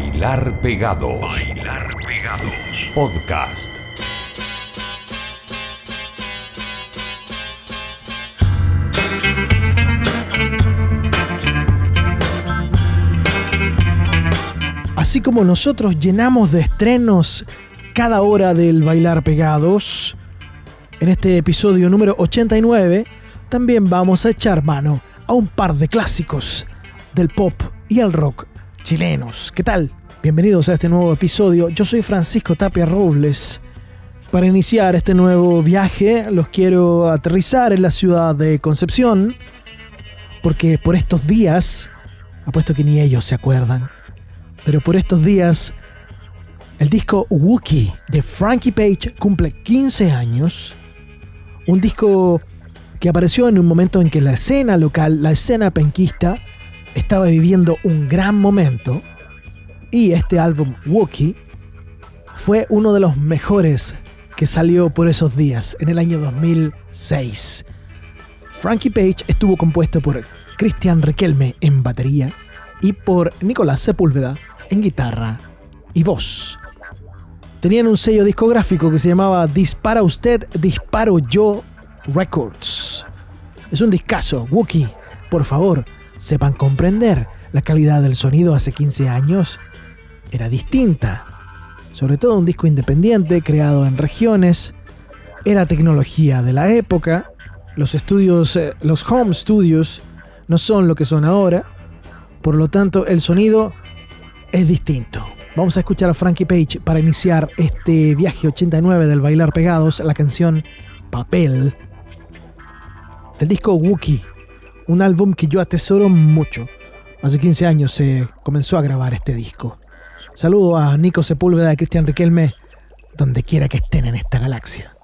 Bailar Pegados. Bailar Pegados. Podcast. Así como nosotros llenamos de estrenos cada hora del Bailar Pegados, en este episodio número 89 también vamos a echar mano a un par de clásicos del pop y el rock chilenos. ¿Qué tal? Bienvenidos a este nuevo episodio. Yo soy Francisco Tapia Robles. Para iniciar este nuevo viaje, los quiero aterrizar en la ciudad de Concepción, porque por estos días, apuesto que ni ellos se acuerdan, pero por estos días, el disco Wookie de Frankie Page cumple 15 años. Un disco que apareció en un momento en que la escena local, la escena penquista, estaba viviendo un gran momento y este álbum Wookie fue uno de los mejores que salió por esos días, en el año 2006. Frankie Page estuvo compuesto por Christian Riquelme en batería y por Nicolás Sepúlveda en guitarra y voz. Tenían un sello discográfico que se llamaba Dispara Usted, Disparo Yo Records. Es un discazo, Wookie. Por favor, sepan comprender. La calidad del sonido hace 15 años era distinta. Sobre todo un disco independiente creado en regiones. Era tecnología de la época. Los estudios, eh, los home studios, no son lo que son ahora. Por lo tanto, el sonido es distinto. Vamos a escuchar a Frankie Page para iniciar este viaje 89 del Bailar Pegados, la canción Papel del disco Wookie, un álbum que yo atesoro mucho. Hace 15 años se comenzó a grabar este disco. Saludo a Nico Sepúlveda y Cristian Riquelme, donde quiera que estén en esta galaxia.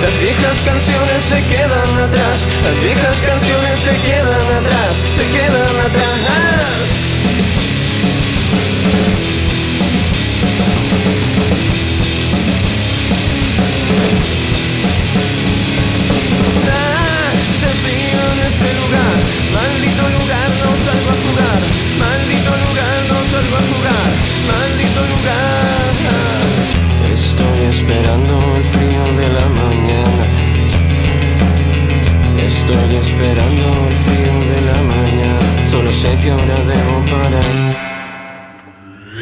Las viejas canciones se quedan atrás, las viejas canciones se quedan atrás, se quedan atrás. Este maldito lugar no salgo a jugar, maldito lugar no salgo a jugar, maldito lugar.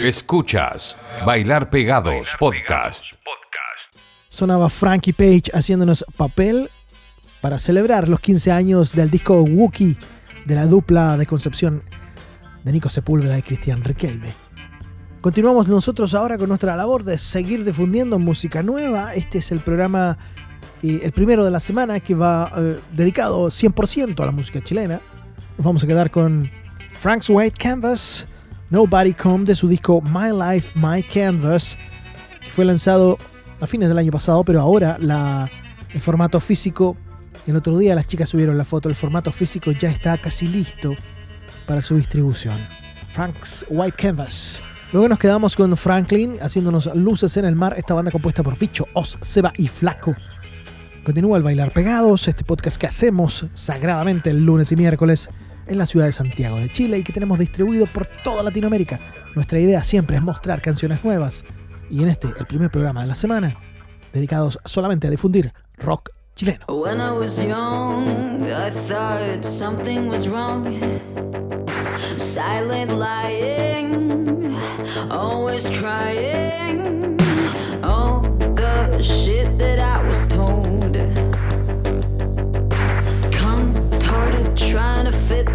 Escuchas Bailar Pegados Podcast. Sonaba Frankie Page haciéndonos papel para celebrar los 15 años del disco Wookie de la dupla de Concepción de Nico Sepúlveda y Cristian Riquelme. Continuamos nosotros ahora con nuestra labor de seguir difundiendo música nueva. Este es el programa, eh, el primero de la semana, que va eh, dedicado 100% a la música chilena. Nos vamos a quedar con Frank's White Canvas, Nobody Come, de su disco My Life, My Canvas, que fue lanzado a fines del año pasado, pero ahora el formato físico, el otro día las chicas subieron la foto, el formato físico ya está casi listo para su distribución. Frank's White Canvas. Luego nos quedamos con Franklin haciéndonos luces en el mar, esta banda compuesta por Bicho, Os, Seba y Flaco. Continúa el Bailar Pegados, este podcast que hacemos sagradamente el lunes y miércoles en la ciudad de Santiago de Chile y que tenemos distribuido por toda Latinoamérica. Nuestra idea siempre es mostrar canciones nuevas y en este, el primer programa de la semana, dedicados solamente a difundir rock chileno. silent lying, always crying. All the shit that I was told, contorted, trying to fit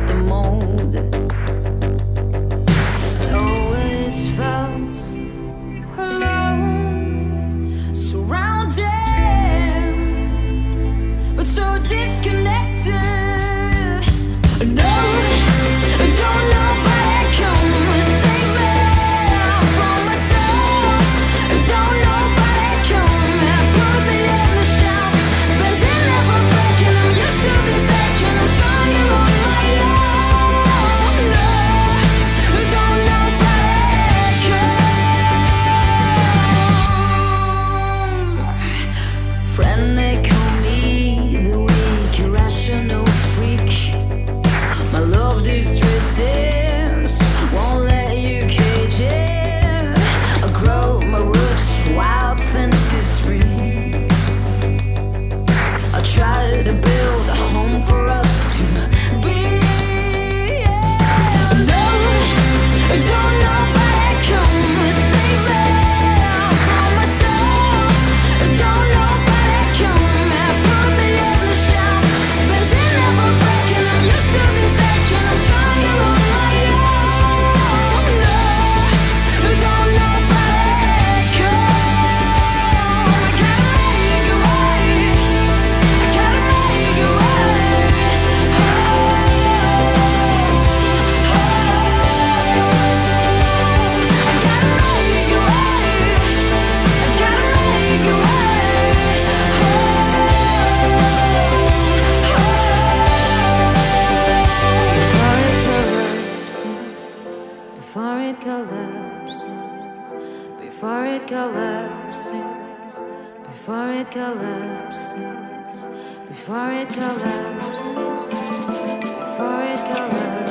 before it collapses, before it collapses, before it collapses, before it collapses, before it collapses.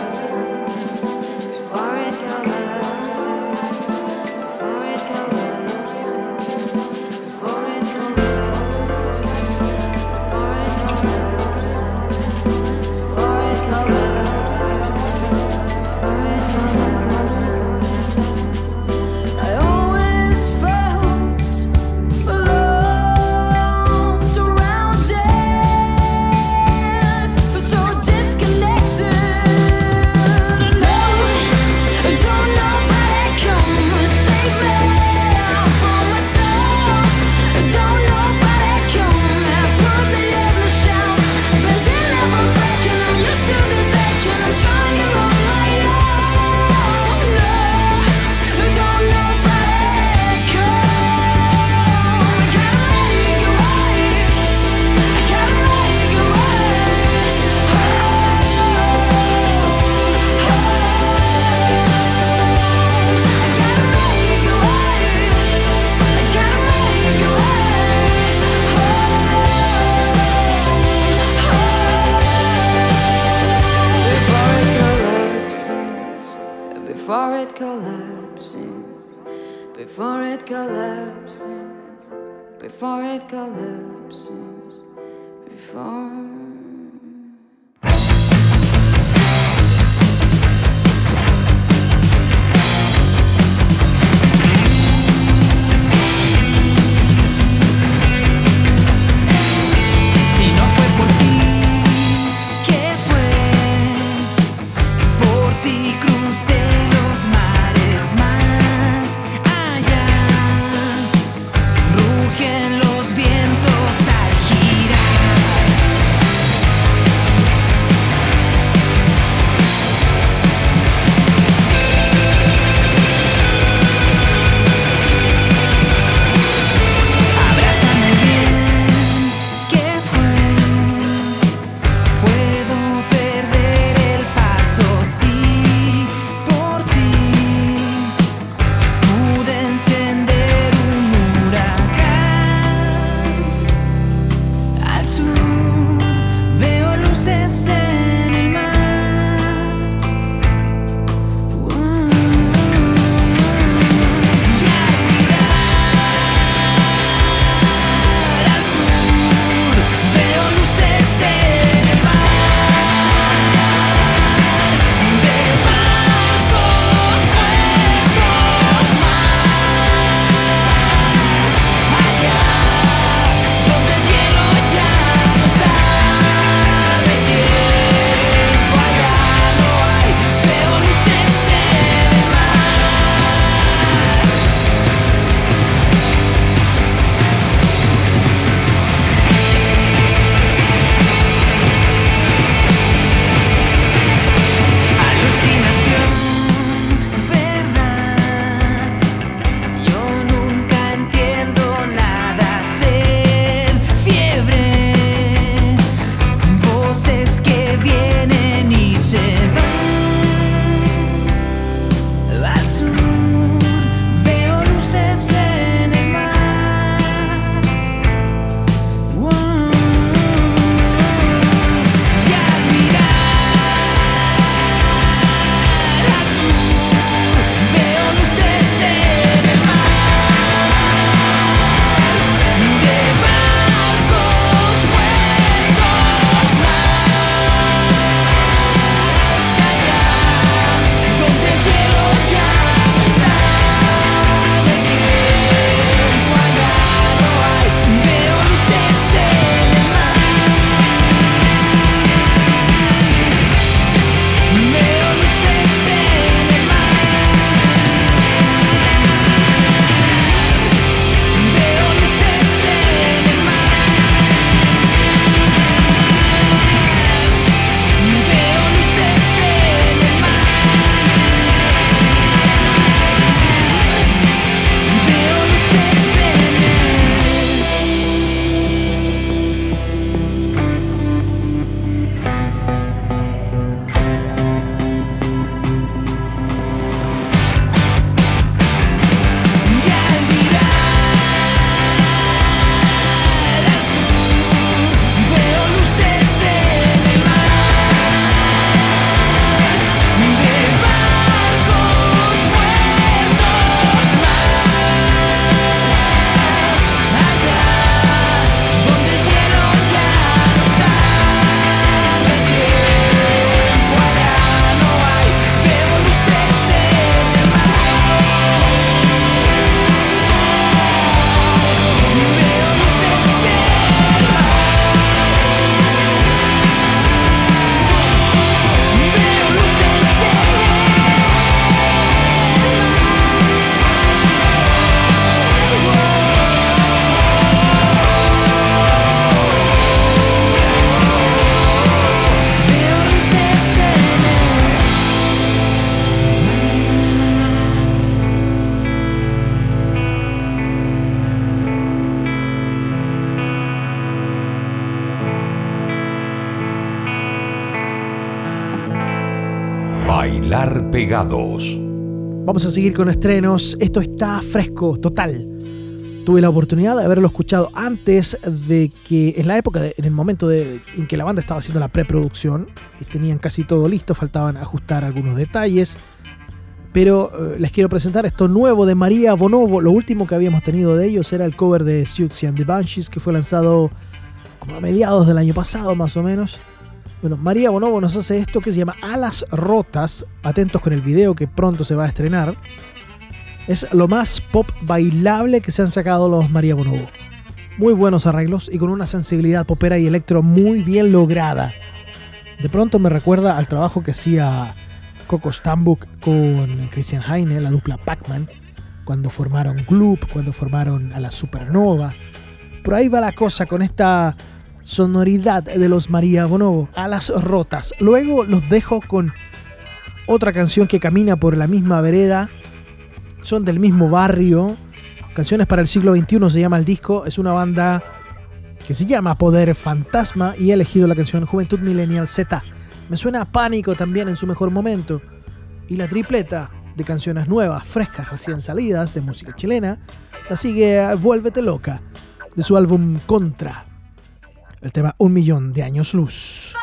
before it collapses, before. Vamos a seguir con estrenos. Esto está fresco, total. Tuve la oportunidad de haberlo escuchado antes de que, en la época, en el momento de, en que la banda estaba haciendo la preproducción, y tenían casi todo listo, faltaban ajustar algunos detalles. Pero eh, les quiero presentar esto nuevo de María Bonovo. Lo último que habíamos tenido de ellos era el cover de Siouxsie and the Banshees, que fue lanzado como a mediados del año pasado, más o menos. Bueno, María Bonovo nos hace esto que se llama Alas Rotas. Atentos con el video que pronto se va a estrenar. Es lo más pop bailable que se han sacado los María Bonovo. Muy buenos arreglos y con una sensibilidad popera y electro muy bien lograda. De pronto me recuerda al trabajo que hacía Coco Stambuk con Christian Heine, la dupla Pac-Man, cuando formaron Gloop, cuando formaron a la Supernova. Por ahí va la cosa con esta sonoridad de los María Bonobo, a las rotas. Luego los dejo con otra canción que camina por la misma vereda, son del mismo barrio. Canciones para el siglo XXI se llama el disco, es una banda que se llama Poder Fantasma y he elegido la canción Juventud Millennial Z. Me suena a pánico también en su mejor momento. Y la tripleta de canciones nuevas, frescas, recién salidas de música chilena, la sigue Vuélvete Loca, de su álbum Contra, el tema Un Millón de Años Luz.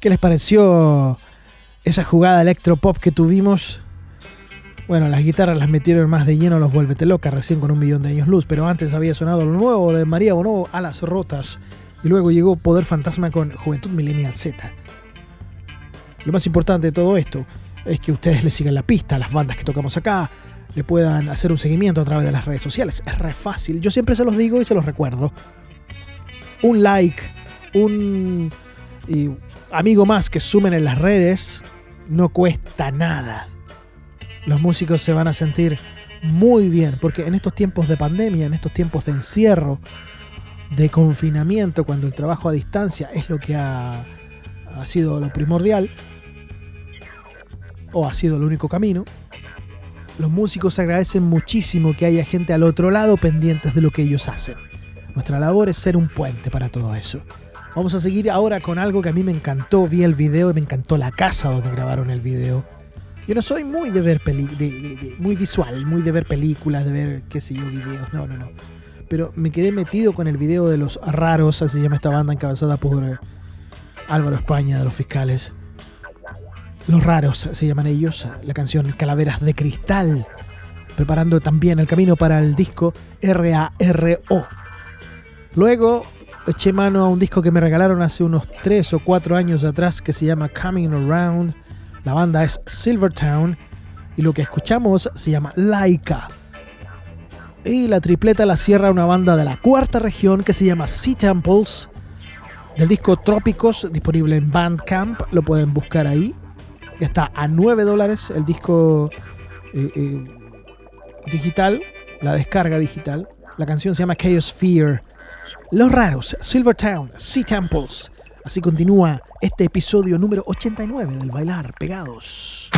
¿Qué les pareció esa jugada electropop que tuvimos? Bueno, las guitarras las metieron más de lleno los Vuélvete Loca recién con un millón de años luz, pero antes había sonado lo nuevo de María Bonobo, Alas Rotas, y luego llegó Poder Fantasma con Juventud Millennial Z. Lo más importante de todo esto es que ustedes le sigan la pista a las bandas que tocamos acá, le puedan hacer un seguimiento a través de las redes sociales. Es re fácil, yo siempre se los digo y se los recuerdo. Un like, un amigo más que sumen en las redes, no cuesta nada los músicos se van a sentir muy bien, porque en estos tiempos de pandemia, en estos tiempos de encierro, de confinamiento, cuando el trabajo a distancia es lo que ha, sido lo primordial, o ha sido el único camino, los músicos agradecen muchísimo que haya gente al otro lado pendientes de lo que ellos hacen. Nuestra labor es ser un puente para todo eso. Vamos a seguir ahora con algo que a mí me encantó, vi el video y me encantó la casa donde grabaron el video yo no soy muy de ver peli muy visual, muy de ver películas, de ver, qué sé yo, videos. No, no, no. Pero me quedé metido con el video de los raros, así se llama esta banda encabezada por Álvaro España de los fiscales. Los raros se llaman ellos, la canción Calaveras de Cristal, preparando también el camino para el disco R.A.R.O. Luego eché mano a un disco que me regalaron hace unos 3 o 4 años atrás que se llama Coming Around la banda es Silvertown y lo que escuchamos se llama Laika. Y la tripleta la cierra una banda de la cuarta región que se llama Sea Temples, del disco Trópicos, disponible en Bandcamp, lo pueden buscar ahí. Está a 9 dólares el disco eh, eh, digital, la descarga digital. La canción se llama Chaos Fear. Los raros, Silvertown, Sea Temples. Así continúa este episodio número 89 del Bailar Pegados.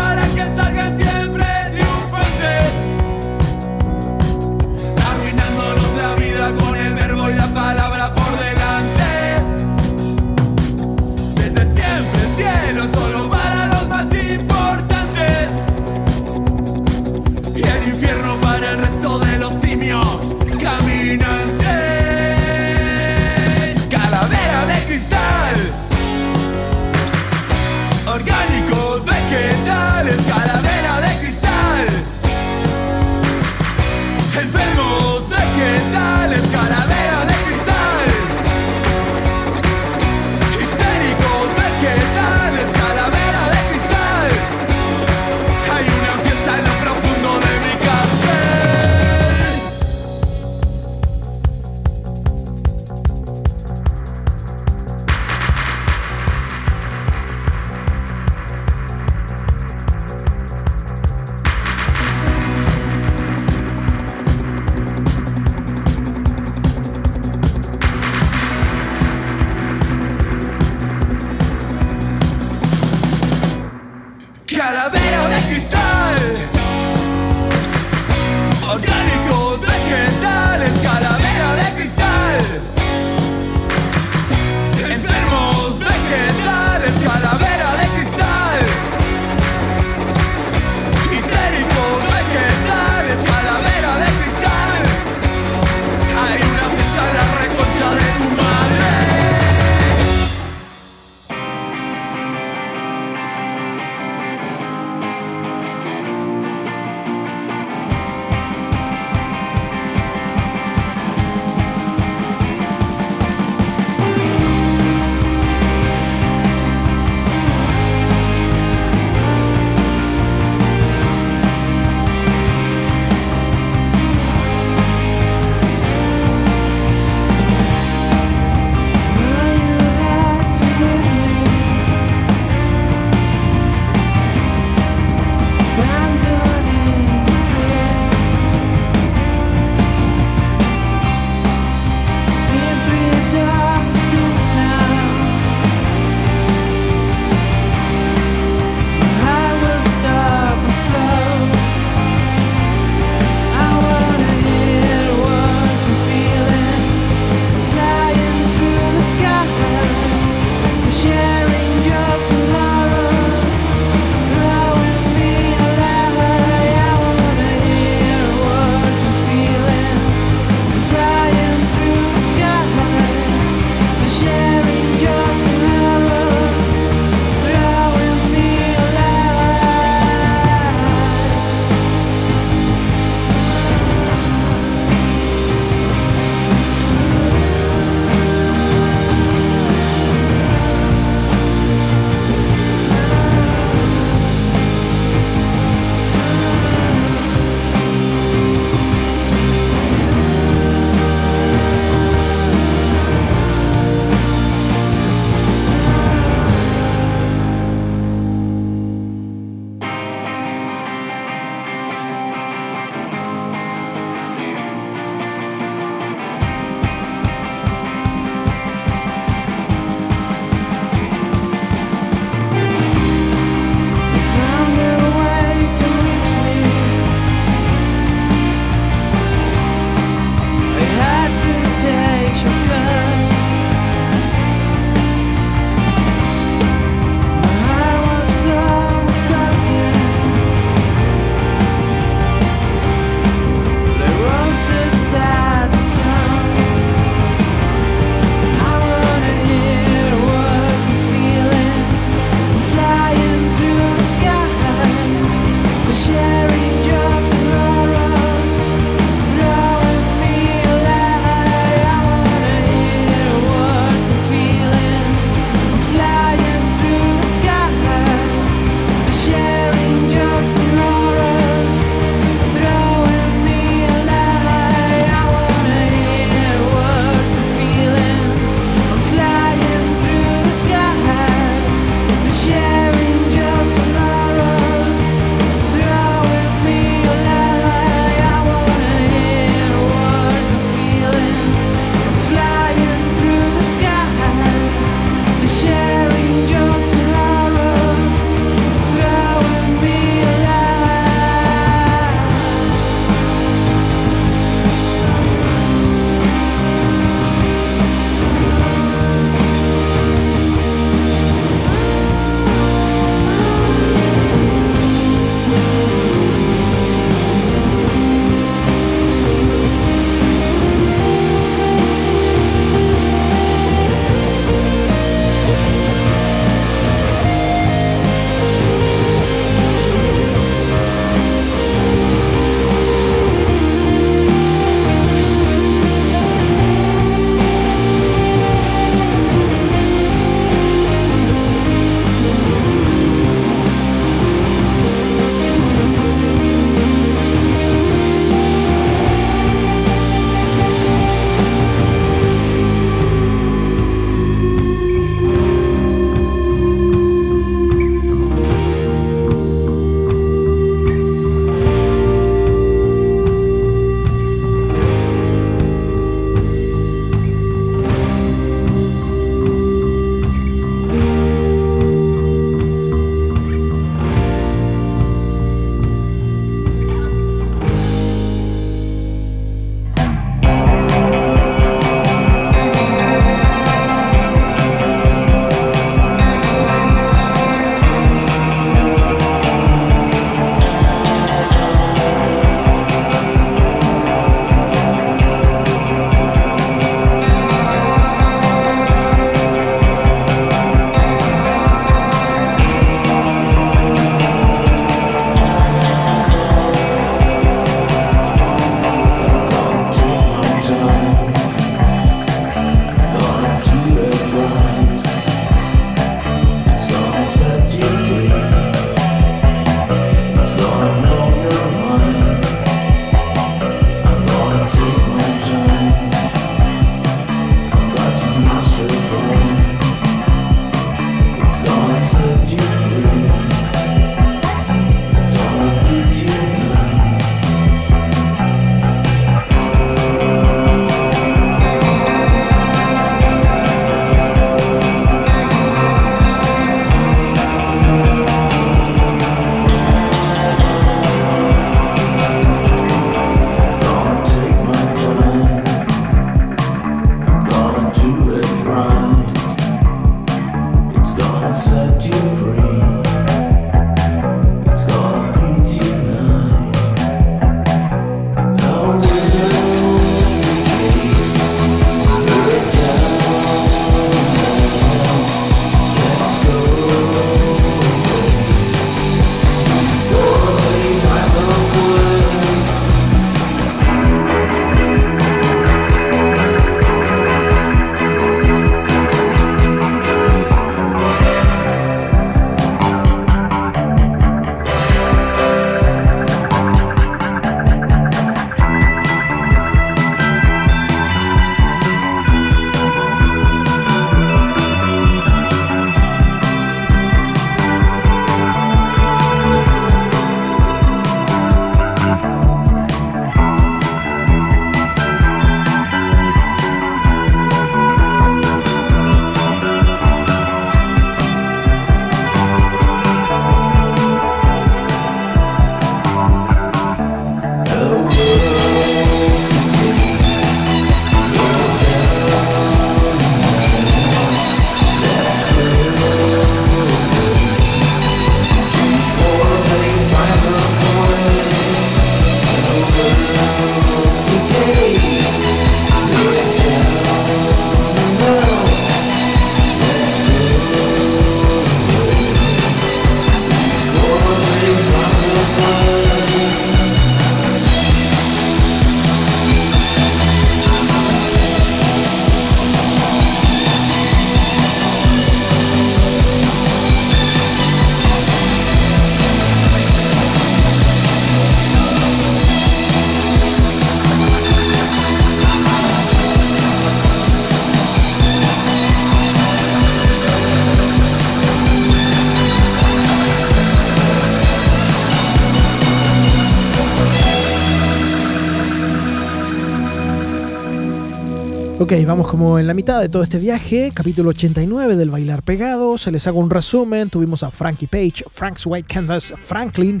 Ok, vamos como en la mitad de todo este viaje, capítulo 89 del Bailar Pegado. Se les hago un resumen. Tuvimos a Frankie Page, Frank's White Canvas, Franklin,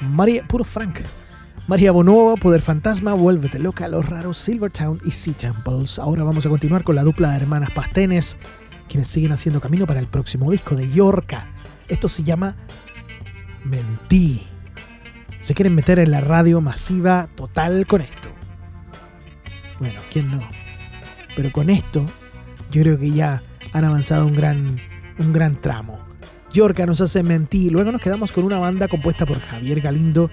María, puro Frank, María Bonova, Poder Fantasma, Vuélvete Loca, Los Raros, Silvertown y Sea Temples. Ahora vamos a continuar con la dupla de hermanas Pastenes, quienes siguen haciendo camino para el próximo disco de Yorka. Esto se llama Mentí. Se quieren meter en la radio masiva total con esto. Bueno, ¿quién no? Pero con esto, yo creo que ya han avanzado un gran, un gran tramo. Yorka nos hace mentir. Luego nos quedamos con una banda compuesta por Javier Galindo,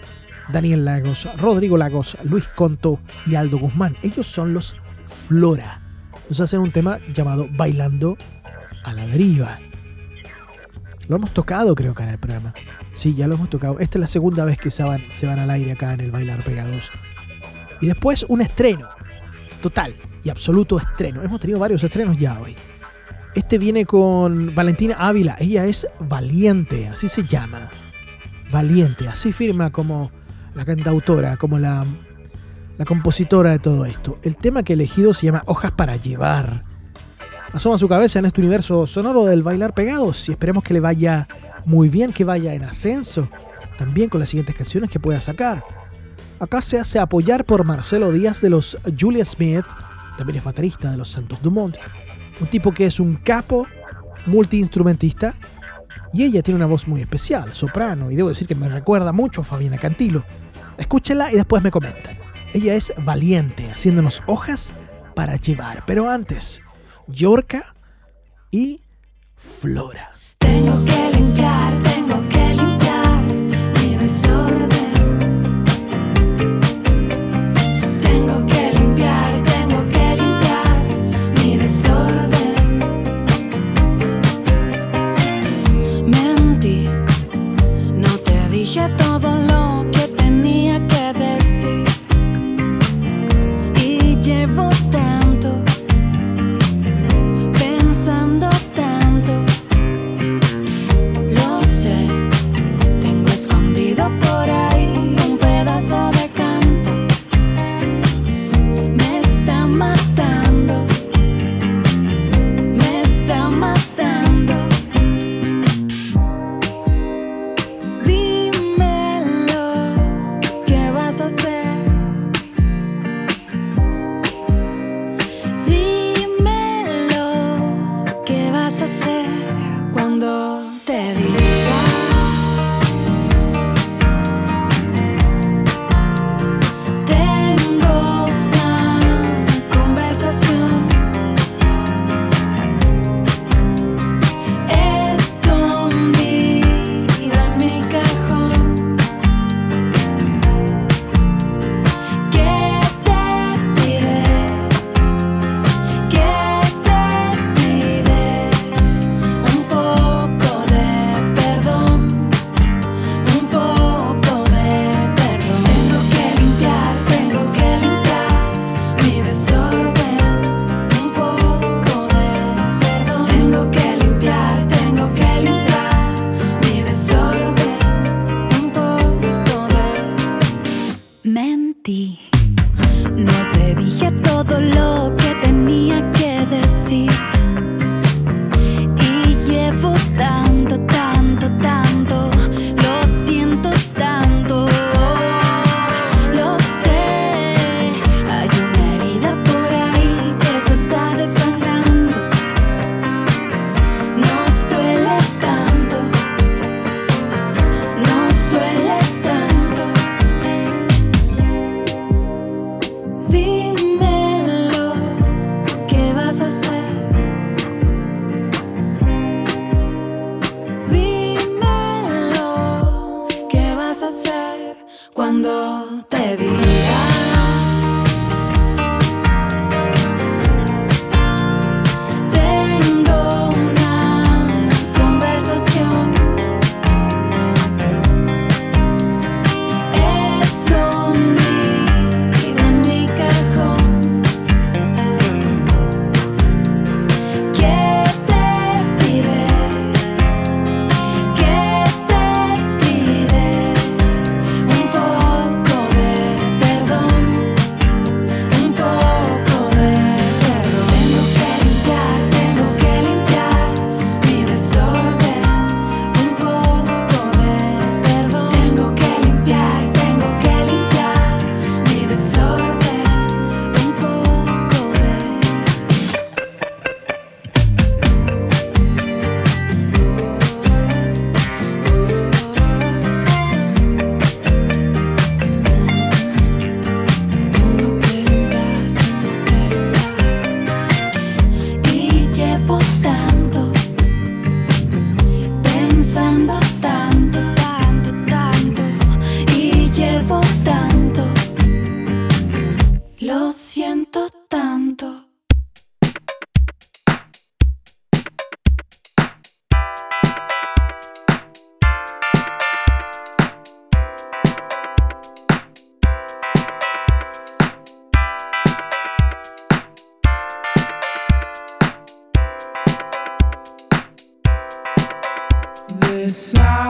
Daniel Lagos, Rodrigo Lagos, Luis Conto y Aldo Guzmán. Ellos son los Flora. Nos hacen un tema llamado Bailando a la deriva. Lo hemos tocado, creo que en el programa. Sí, ya lo hemos tocado. Esta es la segunda vez que se van, se van al aire acá en el Bailar Pegados. Y después un estreno total y absoluto estreno. Hemos tenido varios estrenos ya hoy. Este viene con Valentina Ávila. Ella es Valiente, así se llama. Valiente, así firma como la cantautora, como la, la compositora de todo esto. El tema que he elegido se llama Hojas para llevar. Asoma su cabeza en este universo sonoro del bailar pegados y esperemos que le vaya muy bien, que vaya en ascenso. También con las siguientes canciones que pueda sacar. Acá se hace apoyar por Marcelo Díaz de los Julia Smith, también es baterista de los Santos Dumont, un tipo que es un capo multiinstrumentista y ella tiene una voz muy especial, soprano, y debo decir que me recuerda mucho a Fabiana Cantilo. Escúchela y después me comentan. Ella es valiente, haciéndonos hojas para llevar, pero antes, Yorka y Flora. Tengo que limpiar, inside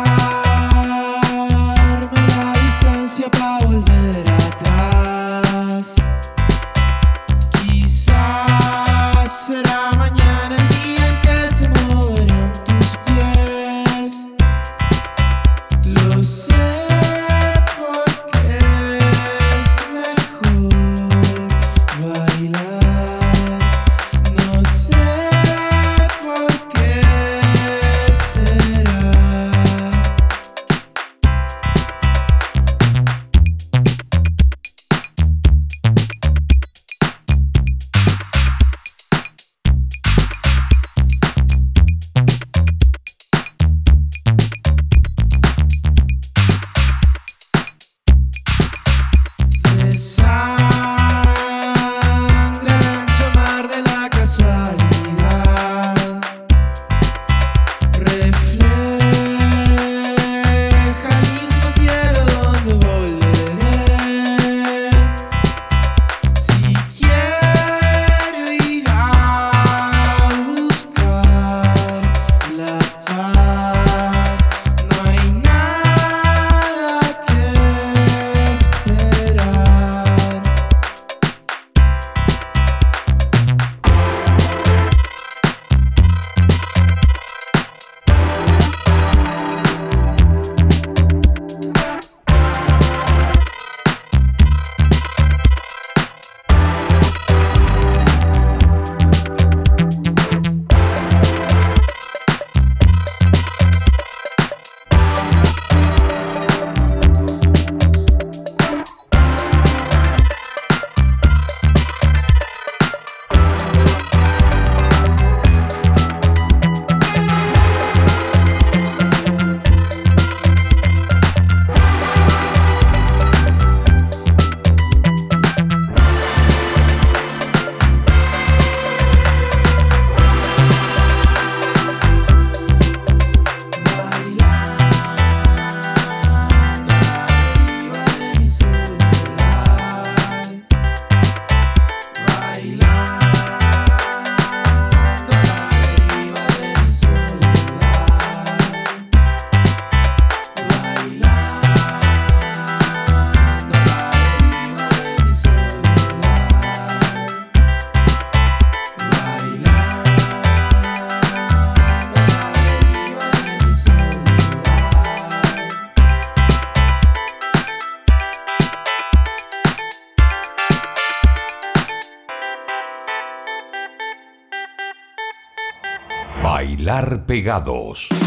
Pegados.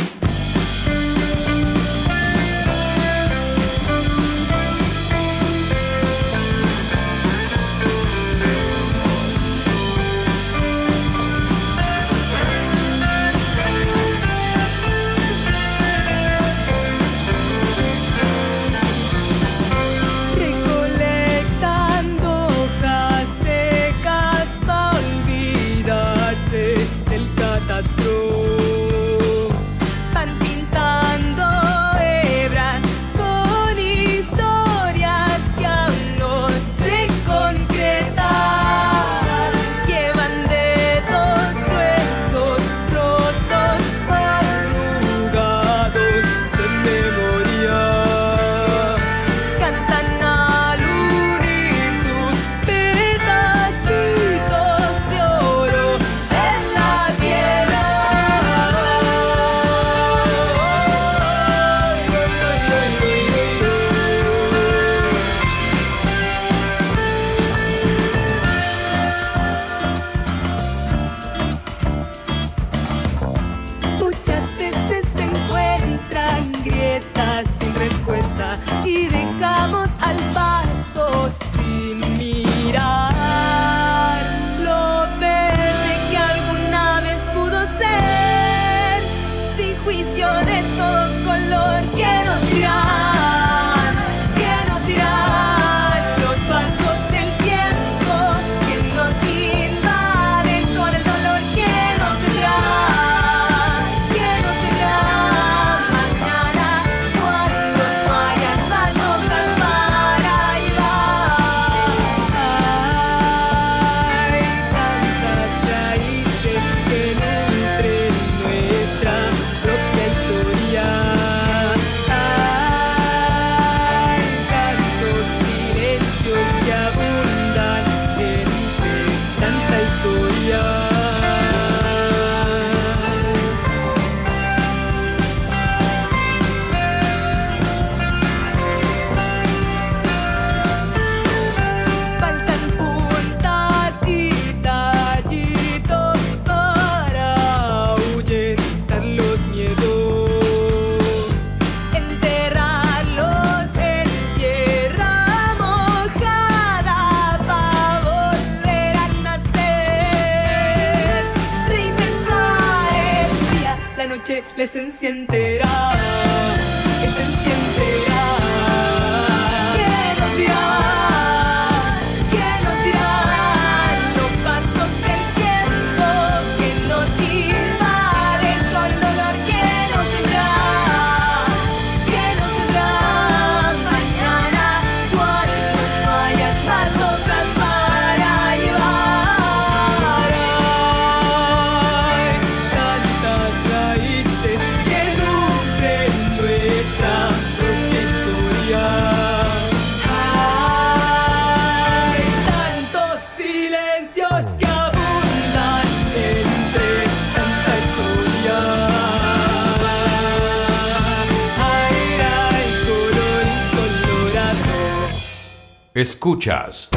Escuchas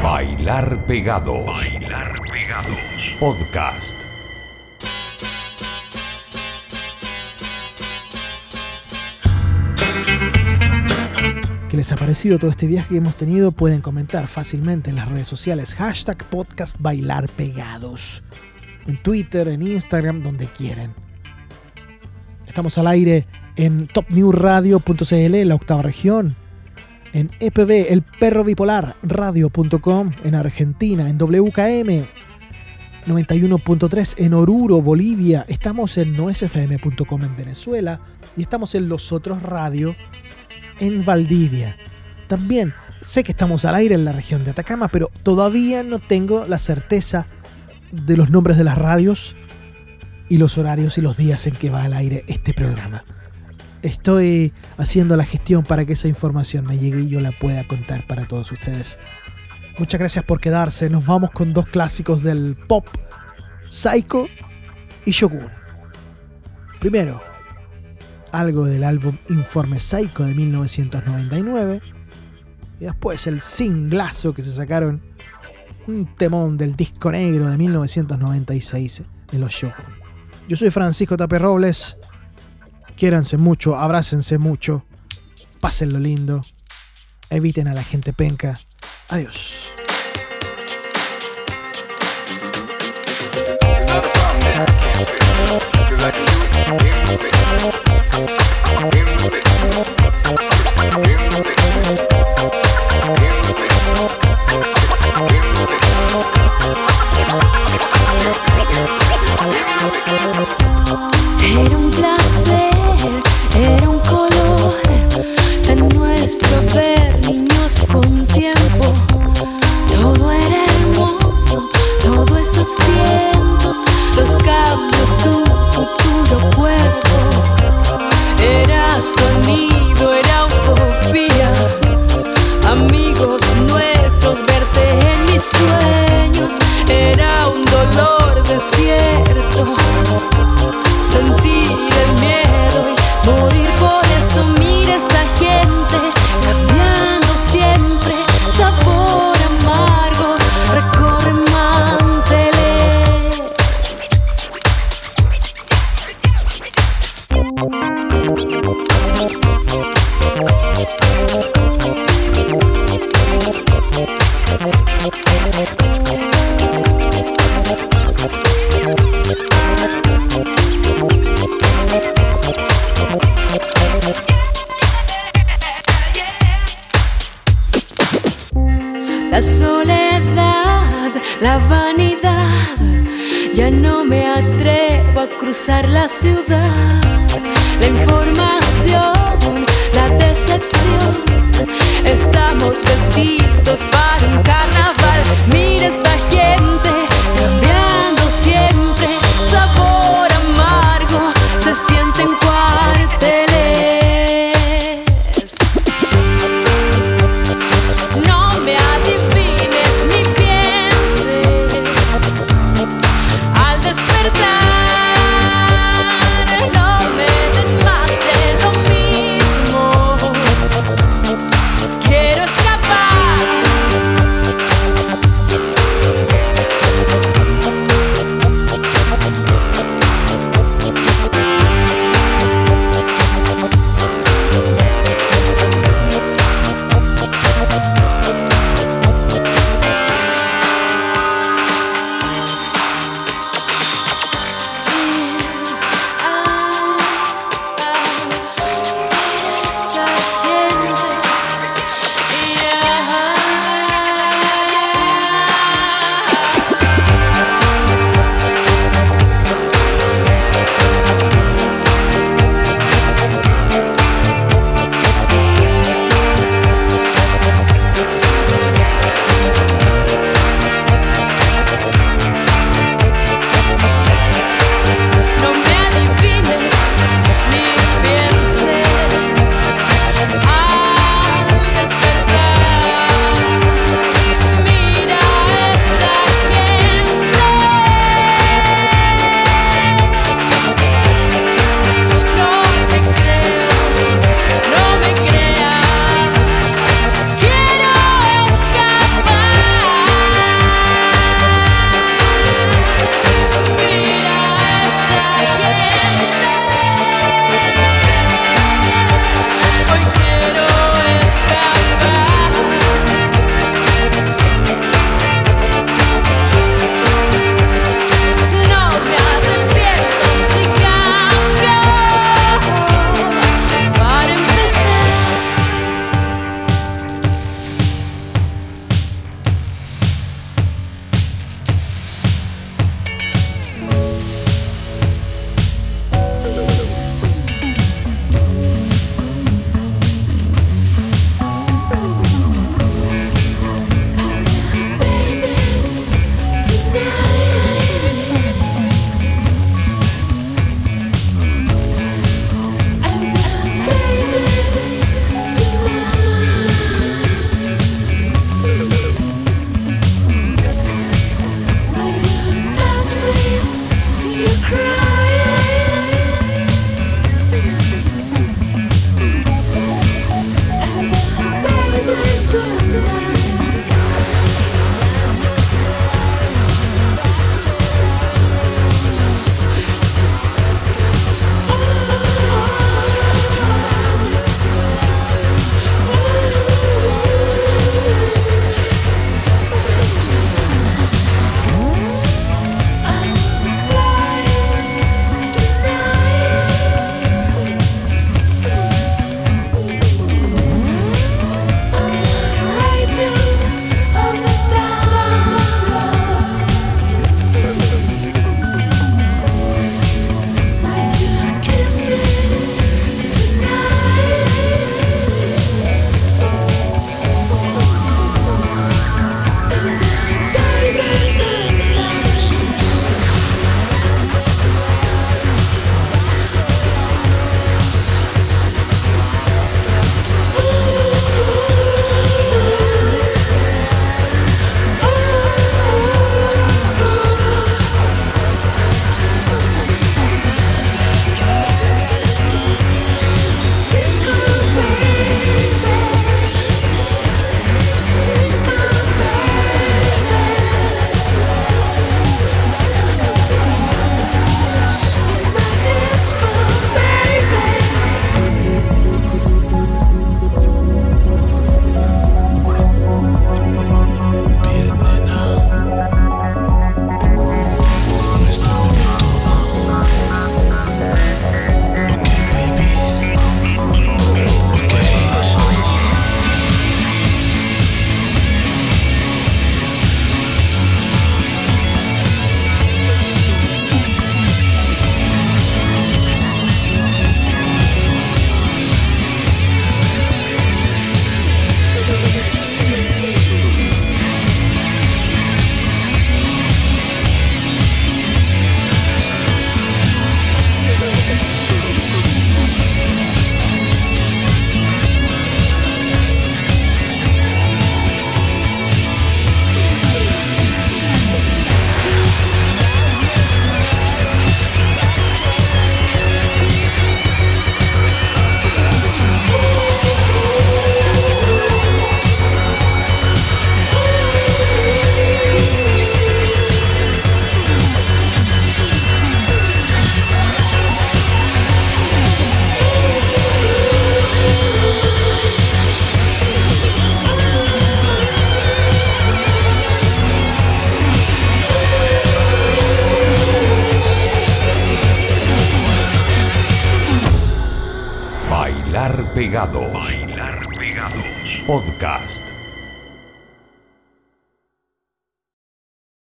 Bailar Pegados. Bailar Pegados. Podcast. ¿Qué les ha parecido todo este viaje que hemos tenido? Pueden comentar fácilmente en las redes sociales. Hashtag podcast bailar pegados. En Twitter, en Instagram, donde quieren. Estamos al aire en topnewradio.cl, la octava región. En EPB, el perro bipolar, radio.com. En Argentina, en WKM 91.3 en Oruro, Bolivia. Estamos en noesfm.com en Venezuela. Y estamos en Los Otros Radio en Valdivia. También sé que estamos al aire en la región de Atacama, pero todavía no tengo la certeza de los nombres de las radios y los horarios y los días en que va al aire este programa estoy haciendo la gestión para que esa información me llegue y yo la pueda contar para todos ustedes. Muchas gracias por quedarse. Nos vamos con dos clásicos del pop, Psycho y Shogun. Primero, algo del álbum Informe Psycho de 1999 y después el singlazo que se sacaron, un temón del disco negro de 1996 de los Shogun. Yo soy Francisco Tape Robles. Quiéranse mucho, abrácense mucho, pásenlo lindo, eviten a la gente penca. Adiós.